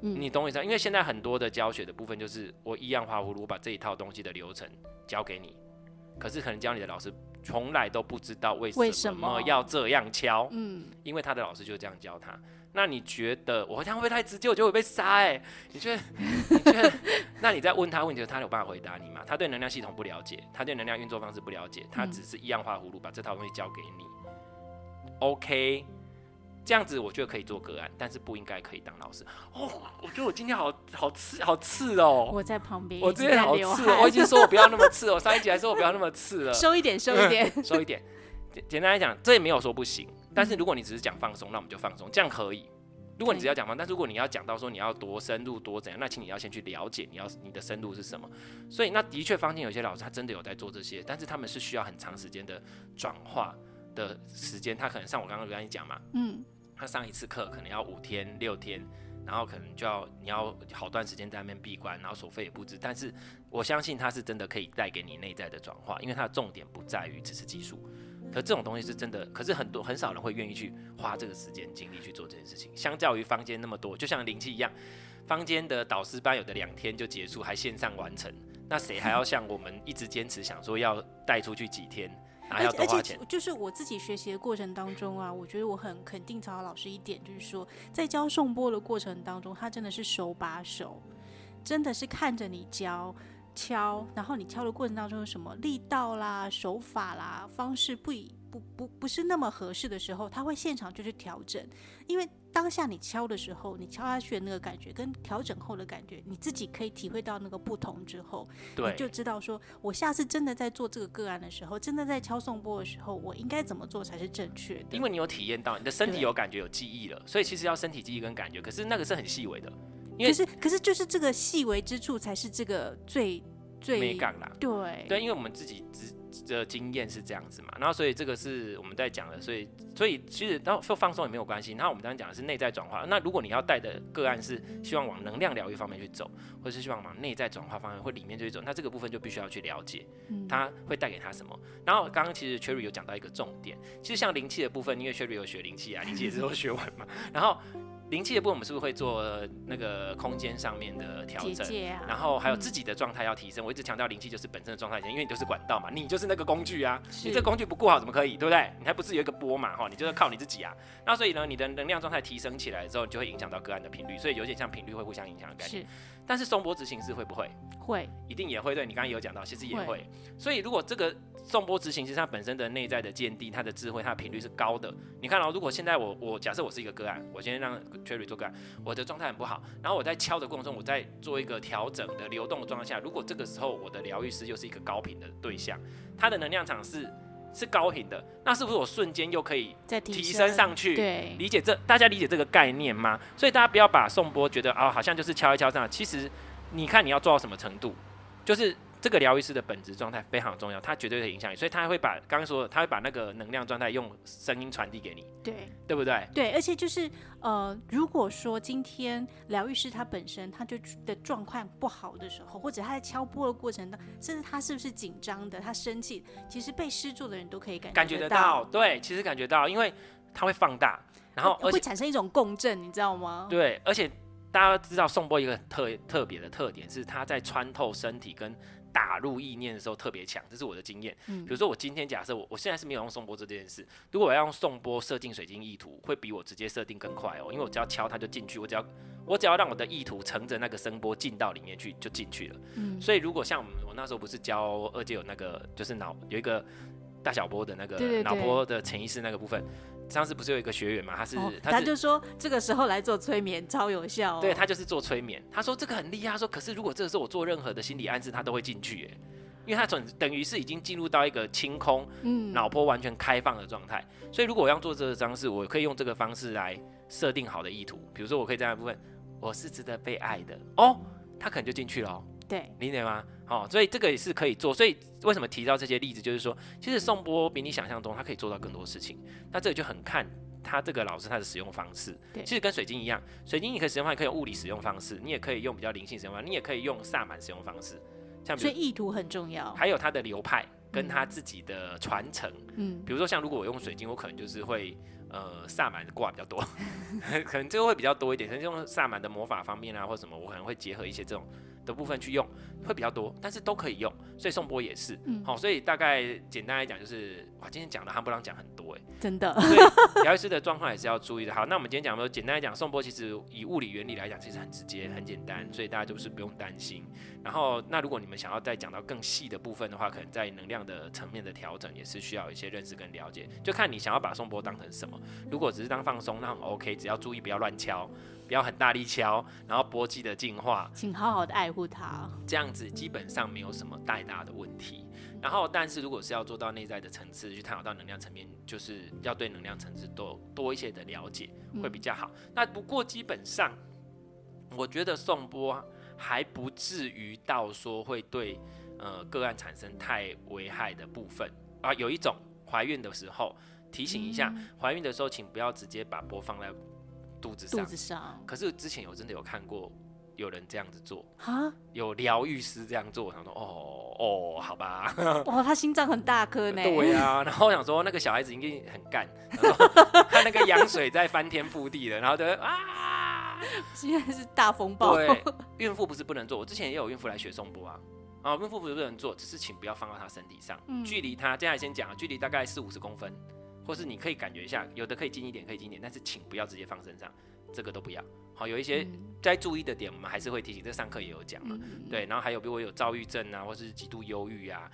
你懂我意思？因为现在很多的教学的部分就是我一样画葫芦，我把这一套东西的流程教给你，可是可能教你的老师从来都不知道为什么要这样敲。嗯，因为他的老师就这样教他。那你觉得我这样会不会太直接？我就会被杀哎、欸？你觉得？你觉得？[LAUGHS] 那你在问他问题，他有办法回答你吗？他对能量系统不了解，他对能量运作方式不了解，他只是一样画葫芦，把这套东西交给你。OK。这样子我觉得可以做个案，但是不应该可以当老师哦。我觉得我今天好好刺好刺哦。我在旁边，我今天好刺，我已经说我不要那么刺，哦 [LAUGHS] 上一集还说我不要那么刺了。收一点，收一点，[LAUGHS] 收一点。简简单来讲，这也没有说不行。但是如果你只是讲放松，那我们就放松，这样可以。如果你只要讲放松，但如果你要讲到说你要多深入多怎样，那请你要先去了解你要你的深入是什么。所以那的确，坊间有些老师他真的有在做这些，但是他们是需要很长时间的转化的时间。他可能像我刚刚跟你讲嘛，嗯。他上一次课可能要五天六天，然后可能就要你要好段时间在那边闭关，然后所费也不止。但是我相信他是真的可以带给你内在的转化，因为他的重点不在于只是技术。可这种东西是真的，可是很多很少人会愿意去花这个时间精力去做这件事情。相较于坊间那么多，就像灵气一样，坊间的导师班有的两天就结束，还线上完成，那谁还要像我们一直坚持想说要带出去几天？而且而且，就是我自己学习的过程当中啊，我觉得我很肯定曹老师一点，就是说，在教颂钵的过程当中，他真的是手把手，真的是看着你教敲，然后你敲的过程当中有什么力道啦、手法啦、方式不一不不不是那么合适的时候，他会现场就去调整，因为。当下你敲的时候，你敲下去的那个感觉跟调整后的感觉，你自己可以体会到那个不同之后，你就知道说，我下次真的在做这个个案的时候，真的在敲颂钵的时候，我应该怎么做才是正确的？因为你有体验到，你的身体有感觉、有记忆了，所以其实要身体记忆跟感觉，可是那个是很细微的。因为可是可是就是这个细微之处才是这个最。最美感啦。对对，因为我们自己的经验是这样子嘛，然后所以这个是我们在讲的，所以所以其实然后放松也没有关系。然后我们刚刚讲的是内在转化，那如果你要带的个案是希望往能量疗愈方面去走，或是希望往内在转化方面或里面去走，那这个部分就必须要去了解，它会带给他什么。然后刚刚其实 Cherry 有讲到一个重点，其实像灵气的部分，因为 Cherry 有学灵气啊，灵气也是都学完嘛，然后。灵气的部分，我们是不是会做那个空间上面的调整？啊、然后还有自己的状态要提升。嗯、我一直强调灵气就是本身的状态，因为你就是管道嘛，你就是那个工具啊。你这工具不顾好怎么可以？对不对？你还不是有一个波嘛？哈，你就是靠你自己啊。那所以呢，你的能量状态提升起来之后，你就会影响到个案的频率，所以有点像频率会互相影响的概念。是。但是颂钵执行师会不会？会，一定也会。对，你刚刚有讲到，其实也会。会所以如果这个颂钵执行其实它本身的内在的见地、它的智慧、它的频率是高的，你看哦，如果现在我我假设我是一个个案，我先让 Cherry 做个案。我的状态很不好，然后我在敲的过程中，我在做一个调整的流动的状态下，如果这个时候我的疗愈师又是一个高频的对象，他的能量场是是高频的，那是不是我瞬间又可以提升上去？对，理解这大家理解这个概念吗？所以大家不要把颂钵觉得啊、哦，好像就是敲一敲这样，其实你看你要做到什么程度，就是。这个疗愈师的本质状态非常重要，它绝对会影响你，所以他会把刚刚说的，他会把那个能量状态用声音传递给你，对，对不对？对，而且就是呃，如果说今天疗愈师他本身他就的状况不好的时候，或者他在敲波的过程当中，甚至他是不是紧张的，他生气，其实被施助的人都可以感觉感觉得到，对，其实感觉到，因为他会放大，然后而且会产生一种共振，你知道吗？对，而且大家知道颂钵一个特特别的特点是，它在穿透身体跟打入意念的时候特别强，这是我的经验。嗯，比如说我今天假设我我现在是没有用颂钵这件事，如果我要用颂钵设定水晶意图，会比我直接设定更快哦，因为我只要敲它就进去，我只要我只要让我的意图乘着那个声波进到里面去就进去了。嗯，所以如果像我那时候不是教二阶有那个就是脑有一个大小波的那个脑波的潜意识那个部分。上次不是有一个学员嘛？他是，哦、他，就说这个时候来做催眠超有效，哦。对，他就是做催眠。他说这个很厉害。他说可是如果这个时候我做任何的心理暗示，他都会进去。耶，因为他等等于是已经进入到一个清空，嗯，脑波完全开放的状态。所以如果我要做这个方式，我可以用这个方式来设定好的意图。比如说，我可以这样的部分，我是值得被爱的哦，他可能就进去了，哦。对，理解吗？好，哦，所以这个也是可以做。所以为什么提到这些例子，就是说，其实颂钵比你想象中，它可以做到更多事情。那这个就很看他这个老师他的使用方式。对，其实跟水晶一样，水晶你可以使用方法，可以用物理使用方式，你也可以用比较灵性使用方式，你也可以用萨满使用方式。像所以意图很重要，还有他的流派跟他自己的传承。嗯，比如说像如果我用水晶，我可能就是会呃萨满挂比较多，[LAUGHS] 可能这个会比较多一点。可能用萨满的魔法方面啊，或什么，我可能会结合一些这种。的部分去用会比较多，但是都可以用，所以颂钵也是，好、嗯哦，所以大概简单来讲就是，哇，今天讲的夯不啷讲很多哎，真的，所以 [LAUGHS] 疗愈师的状况也是要注意的。好，那我们今天讲的简单来讲，颂钵其实以物理原理来讲，其实很直接、很简单，所以大家就是不用担心。然后，那如果你们想要再讲到更细的部分的话，可能在能量的层面的调整也是需要一些认识跟了解，就看你想要把颂钵当成什么。如果只是当放松，那很 OK，只要注意不要乱敲。不要很大力敲，然后波记的净化，请好好的爱护它，这样子基本上没有什么太大的问题。然后，但是如果是要做到内在的层次，去探讨到能量层面，就是要对能量层次多多一些的了解，会比较好。嗯、那不过基本上，我觉得颂钵还不至于到说会对呃个案产生太危害的部分啊。有一种怀孕的时候提醒一下，怀、嗯、孕的时候请不要直接把波放在。肚子上，肚子上。可是之前我真的有看过有人这样子做，啊，有疗愈师这样做，我想说，哦哦，好吧。[LAUGHS] 哇，他心脏很大颗呢。对呀、啊，[LAUGHS] 然后我想说那个小孩子应该很干，[LAUGHS] 他那个羊水在翻天覆地的，然后就啊，现在是大风暴。对，孕妇不是不能做，我之前也有孕妇来学颂钵啊，啊，孕妇不是不能做，只是请不要放到她身体上，嗯、距离她，接下来先讲，距离大概四五十公分。或是你可以感觉一下，有的可以近一点，可以近一点，但是请不要直接放身上，这个都不要。好，有一些该注意的点，我们还是会提醒。这上课也有讲嘛，对。然后还有，比如我有躁郁症啊，或是极度忧郁啊，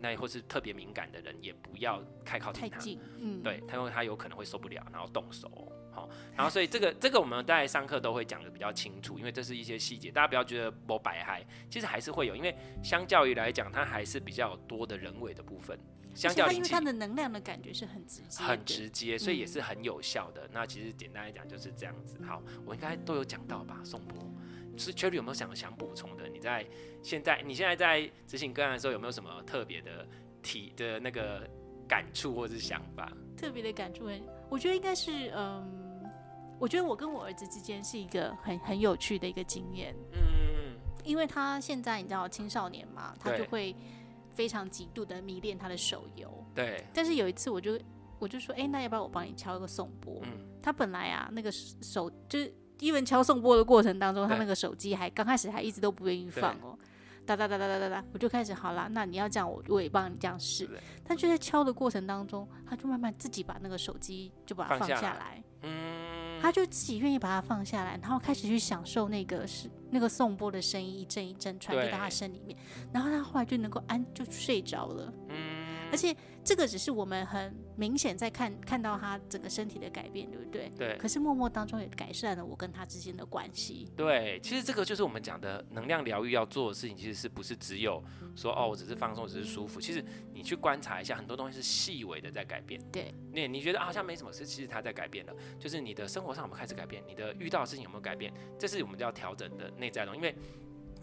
那或是特别敏感的人，也不要太靠近他。嗯，对，他因为他有可能会受不了，然后动手。好，然后所以这个这个我们在上课都会讲的比较清楚，因为这是一些细节，大家不要觉得我白嗨，其实还是会有，因为相较于来讲，它还是比较多的人为的部分。相较因为它的能量的感觉是很直接，很直接，所以也是很有效的。嗯、那其实简单来讲就是这样子。好，我应该都有讲到吧？宋波，是 Cherry 有没有想想补充的？你在现在你现在在执行个案的时候，有没有什么特别的体的那个感触或者是想法？特别的感触，我觉得应该是嗯，我觉得我跟我儿子之间是一个很很有趣的一个经验。嗯，因为他现在你知道青少年嘛，他就会非常极度的迷恋他的手游。对。但是有一次，我就我就说，哎、欸，那要不要我帮你敲一个颂钵？嗯。他本来啊，那个手就是。一文敲颂钵的过程当中，他那个手机还刚开始还一直都不愿意放哦，哒哒哒哒哒哒哒，我就开始好啦，那你要这样，我我也帮你这样试。但就在敲的过程当中，他就慢慢自己把那个手机就把它放下来，嗯，他就自己愿意把它放下来，然后开始去享受那个是那个颂钵的声音一阵一阵传递到他身里面，然后他后来就能够安就睡着了，嗯。而且这个只是我们很明显在看看到他整个身体的改变，对不对？对。可是默默当中也改善了我跟他之间的关系。对，其实这个就是我们讲的能量疗愈要做的事情，其实是不是只有说哦，我只是放松，只是舒服？其实你去观察一下，很多东西是细微的在改变。对。你你觉得啊，好像没什么事，其实他在改变了。就是你的生活上有没有开始改变？你的遇到的事情有没有改变？这是我们要调整的内在的东西，因为。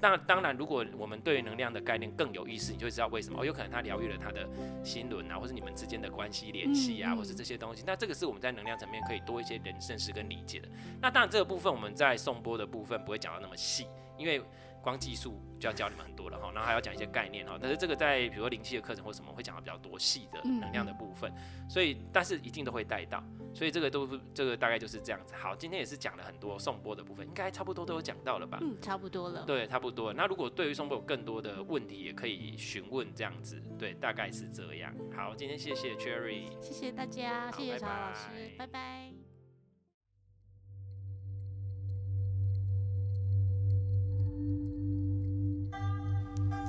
那当然，如果我们对能量的概念更有意识，你就会知道为什么哦，有可能他疗愈了他的心轮啊，或是你们之间的关系联系啊，或是这些东西。那这个是我们在能量层面可以多一些人认识跟理解的。那当然，这个部分我们在颂钵的部分不会讲到那么细，因为。光技术就要教你们很多了哈，然后还要讲一些概念哈。但是这个在比如说灵气的课程或什么会讲到比较多细的能量的部分，所以但是一定都会带到，所以这个都是这个大概就是这样子。好，今天也是讲了很多颂钵的部分，应该差不多都有讲到了吧？嗯，差不多了。对，差不多。那如果对于颂钵有更多的问题，也可以询问这样子。对，大概是这样。好，今天谢谢 Cherry，谢谢大家，谢谢曹老师，拜拜。